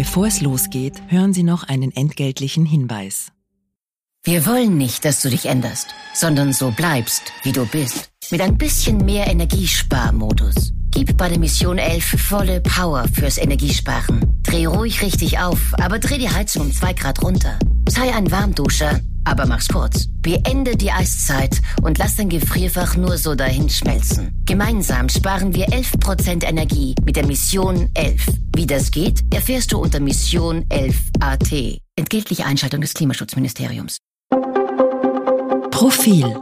Bevor es losgeht, hören Sie noch einen entgeltlichen Hinweis. Wir wollen nicht, dass du dich änderst, sondern so bleibst, wie du bist. Mit ein bisschen mehr Energiesparmodus. Gib bei der Mission 11 volle Power fürs Energiesparen. Dreh ruhig richtig auf, aber dreh die Heizung um 2 Grad runter. Sei ein Warmduscher, aber mach's kurz. Beende die Eiszeit und lass dein Gefrierfach nur so dahin schmelzen. Gemeinsam sparen wir 11% Energie mit der Mission 11. Wie das geht, erfährst du unter Mission 11 AT. Entgeltliche Einschaltung des Klimaschutzministeriums. Profil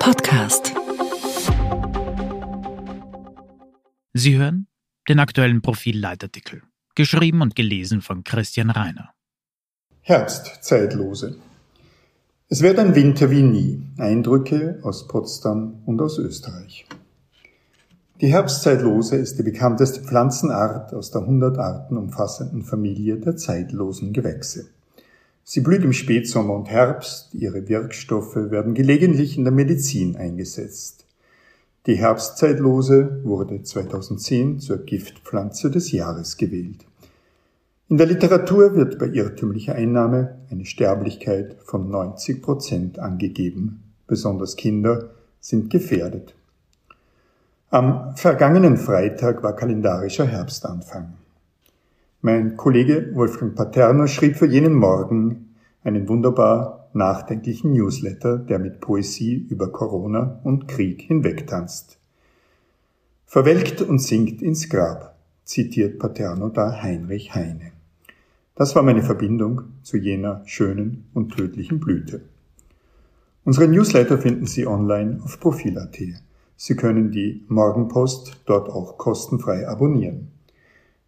Podcast Sie hören den aktuellen Profil-Leitartikel, geschrieben und gelesen von Christian Reiner. Herbstzeitlose. Es wird ein Winter wie nie. Eindrücke aus Potsdam und aus Österreich. Die Herbstzeitlose ist die bekannteste Pflanzenart aus der 100 Arten umfassenden Familie der zeitlosen Gewächse. Sie blüht im Spätsommer und Herbst, ihre Wirkstoffe werden gelegentlich in der Medizin eingesetzt. Die Herbstzeitlose wurde 2010 zur Giftpflanze des Jahres gewählt. In der Literatur wird bei irrtümlicher Einnahme eine Sterblichkeit von 90 Prozent angegeben. Besonders Kinder sind gefährdet. Am vergangenen Freitag war kalendarischer Herbstanfang. Mein Kollege Wolfgang Paterno schrieb für jenen Morgen einen wunderbar nachdenklichen Newsletter, der mit Poesie über Corona und Krieg hinwegtanzt. Verwelkt und sinkt ins Grab, zitiert Paterno da Heinrich Heine. Das war meine Verbindung zu jener schönen und tödlichen Blüte. Unsere Newsletter finden Sie online auf Profil.at. Sie können die Morgenpost dort auch kostenfrei abonnieren.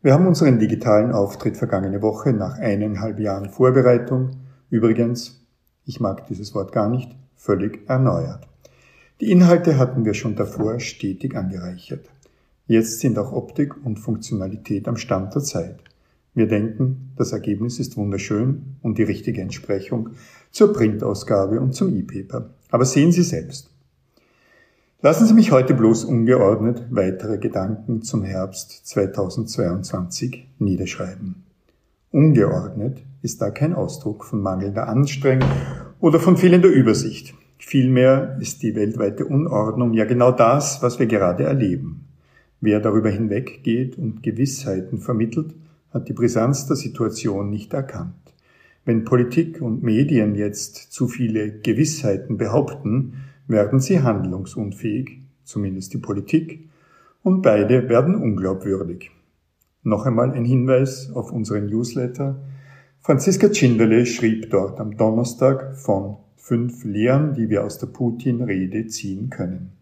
Wir haben unseren digitalen Auftritt vergangene Woche nach eineinhalb Jahren Vorbereitung, übrigens, ich mag dieses Wort gar nicht, völlig erneuert. Die Inhalte hatten wir schon davor stetig angereichert. Jetzt sind auch Optik und Funktionalität am Stand der Zeit. Wir denken, das Ergebnis ist wunderschön und die richtige Entsprechung zur Printausgabe und zum E-Paper. Aber sehen Sie selbst. Lassen Sie mich heute bloß ungeordnet weitere Gedanken zum Herbst 2022 niederschreiben. Ungeordnet ist da kein Ausdruck von mangelnder Anstrengung oder von fehlender Übersicht. Vielmehr ist die weltweite Unordnung ja genau das, was wir gerade erleben. Wer darüber hinweggeht und Gewissheiten vermittelt, hat die Brisanz der Situation nicht erkannt. Wenn Politik und Medien jetzt zu viele Gewissheiten behaupten, werden sie handlungsunfähig, zumindest die Politik, und beide werden unglaubwürdig. Noch einmal ein Hinweis auf unseren Newsletter. Franziska Tschinderle schrieb dort am Donnerstag von fünf Lehren, die wir aus der Putin-Rede ziehen können.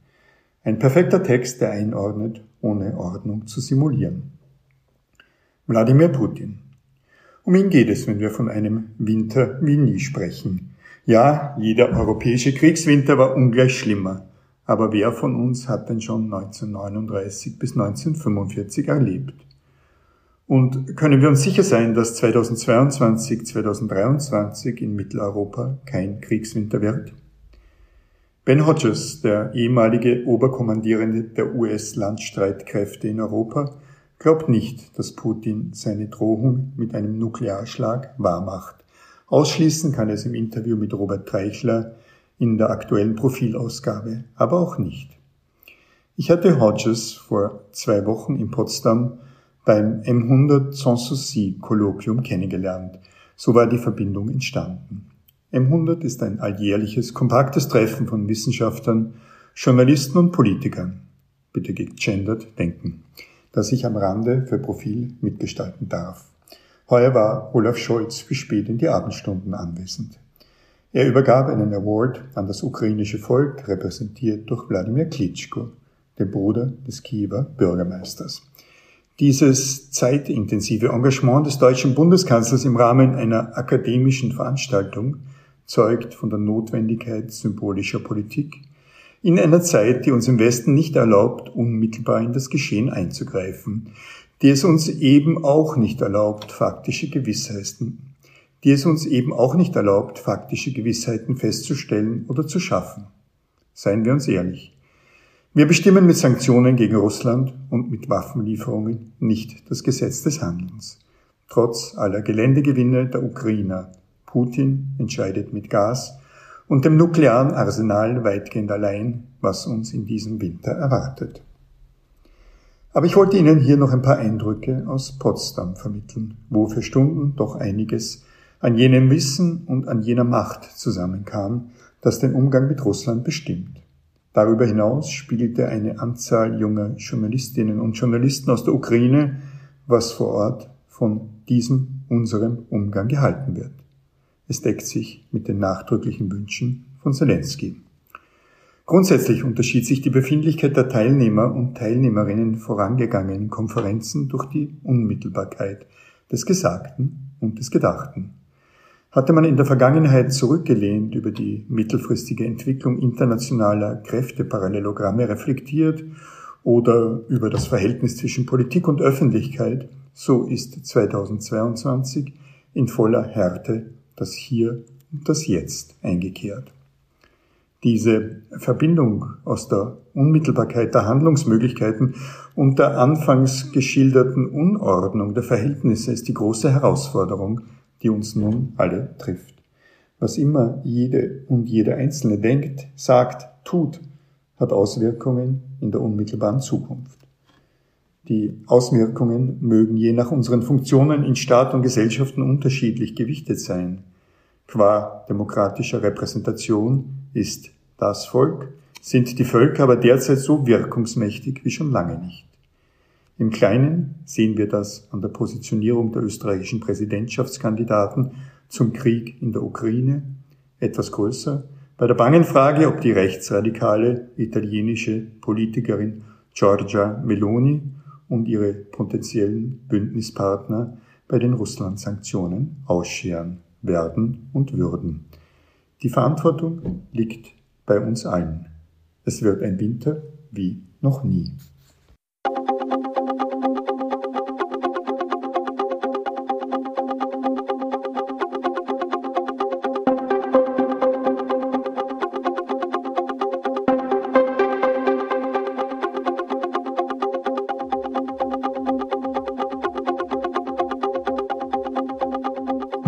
Ein perfekter Text, der einordnet, ohne Ordnung zu simulieren. Wladimir Putin. Um ihn geht es, wenn wir von einem Winter wie nie sprechen. Ja, jeder europäische Kriegswinter war ungleich schlimmer. Aber wer von uns hat denn schon 1939 bis 1945 erlebt? Und können wir uns sicher sein, dass 2022, 2023 in Mitteleuropa kein Kriegswinter wird? Ben Hodges, der ehemalige Oberkommandierende der US-Landstreitkräfte in Europa, glaubt nicht, dass Putin seine Drohung mit einem Nuklearschlag wahrmacht. Ausschließen kann er es im Interview mit Robert Treichler in der aktuellen Profilausgabe, aber auch nicht. Ich hatte Hodges vor zwei Wochen in Potsdam beim M100 Sanssouci Kolloquium kennengelernt. So war die Verbindung entstanden. M100 ist ein alljährliches, kompaktes Treffen von Wissenschaftlern, Journalisten und Politikern. Bitte gegendert denken das ich am Rande für Profil mitgestalten darf. Heuer war Olaf Scholz bis spät in die Abendstunden anwesend. Er übergab einen Award an das ukrainische Volk, repräsentiert durch Wladimir Klitschko, den Bruder des Kiewer Bürgermeisters. Dieses zeitintensive Engagement des deutschen Bundeskanzlers im Rahmen einer akademischen Veranstaltung zeugt von der Notwendigkeit symbolischer Politik, in einer Zeit, die uns im Westen nicht erlaubt, unmittelbar in das Geschehen einzugreifen, die es uns eben auch nicht erlaubt, faktische Gewissheiten, die es uns eben auch nicht erlaubt, faktische Gewissheiten festzustellen oder zu schaffen. Seien wir uns ehrlich. Wir bestimmen mit Sanktionen gegen Russland und mit Waffenlieferungen nicht das Gesetz des Handelns. Trotz aller Geländegewinne der Ukrainer. Putin entscheidet mit Gas und dem nuklearen Arsenal weitgehend allein, was uns in diesem Winter erwartet. Aber ich wollte Ihnen hier noch ein paar Eindrücke aus Potsdam vermitteln, wo für Stunden doch einiges an jenem Wissen und an jener Macht zusammenkam, das den Umgang mit Russland bestimmt. Darüber hinaus spiegelte eine Anzahl junger Journalistinnen und Journalisten aus der Ukraine, was vor Ort von diesem unserem Umgang gehalten wird. Es deckt sich mit den nachdrücklichen Wünschen von Zelensky. Grundsätzlich unterschied sich die Befindlichkeit der Teilnehmer und Teilnehmerinnen vorangegangenen Konferenzen durch die Unmittelbarkeit des Gesagten und des Gedachten. Hatte man in der Vergangenheit zurückgelehnt über die mittelfristige Entwicklung internationaler Kräfteparallelogramme reflektiert oder über das Verhältnis zwischen Politik und Öffentlichkeit, so ist 2022 in voller Härte das Hier und das Jetzt eingekehrt. Diese Verbindung aus der Unmittelbarkeit der Handlungsmöglichkeiten und der anfangs geschilderten Unordnung der Verhältnisse ist die große Herausforderung, die uns nun alle trifft. Was immer jede und jeder Einzelne denkt, sagt, tut, hat Auswirkungen in der unmittelbaren Zukunft. Die Auswirkungen mögen je nach unseren Funktionen in Staat und Gesellschaften unterschiedlich gewichtet sein. Qua demokratischer Repräsentation ist das Volk, sind die Völker aber derzeit so wirkungsmächtig wie schon lange nicht. Im Kleinen sehen wir das an der Positionierung der österreichischen Präsidentschaftskandidaten zum Krieg in der Ukraine, etwas größer bei der bangen Frage, ob die rechtsradikale italienische Politikerin Giorgia Meloni und ihre potenziellen Bündnispartner bei den Russland-Sanktionen ausscheren werden und würden. Die Verantwortung liegt bei uns allen. Es wird ein Winter wie noch nie.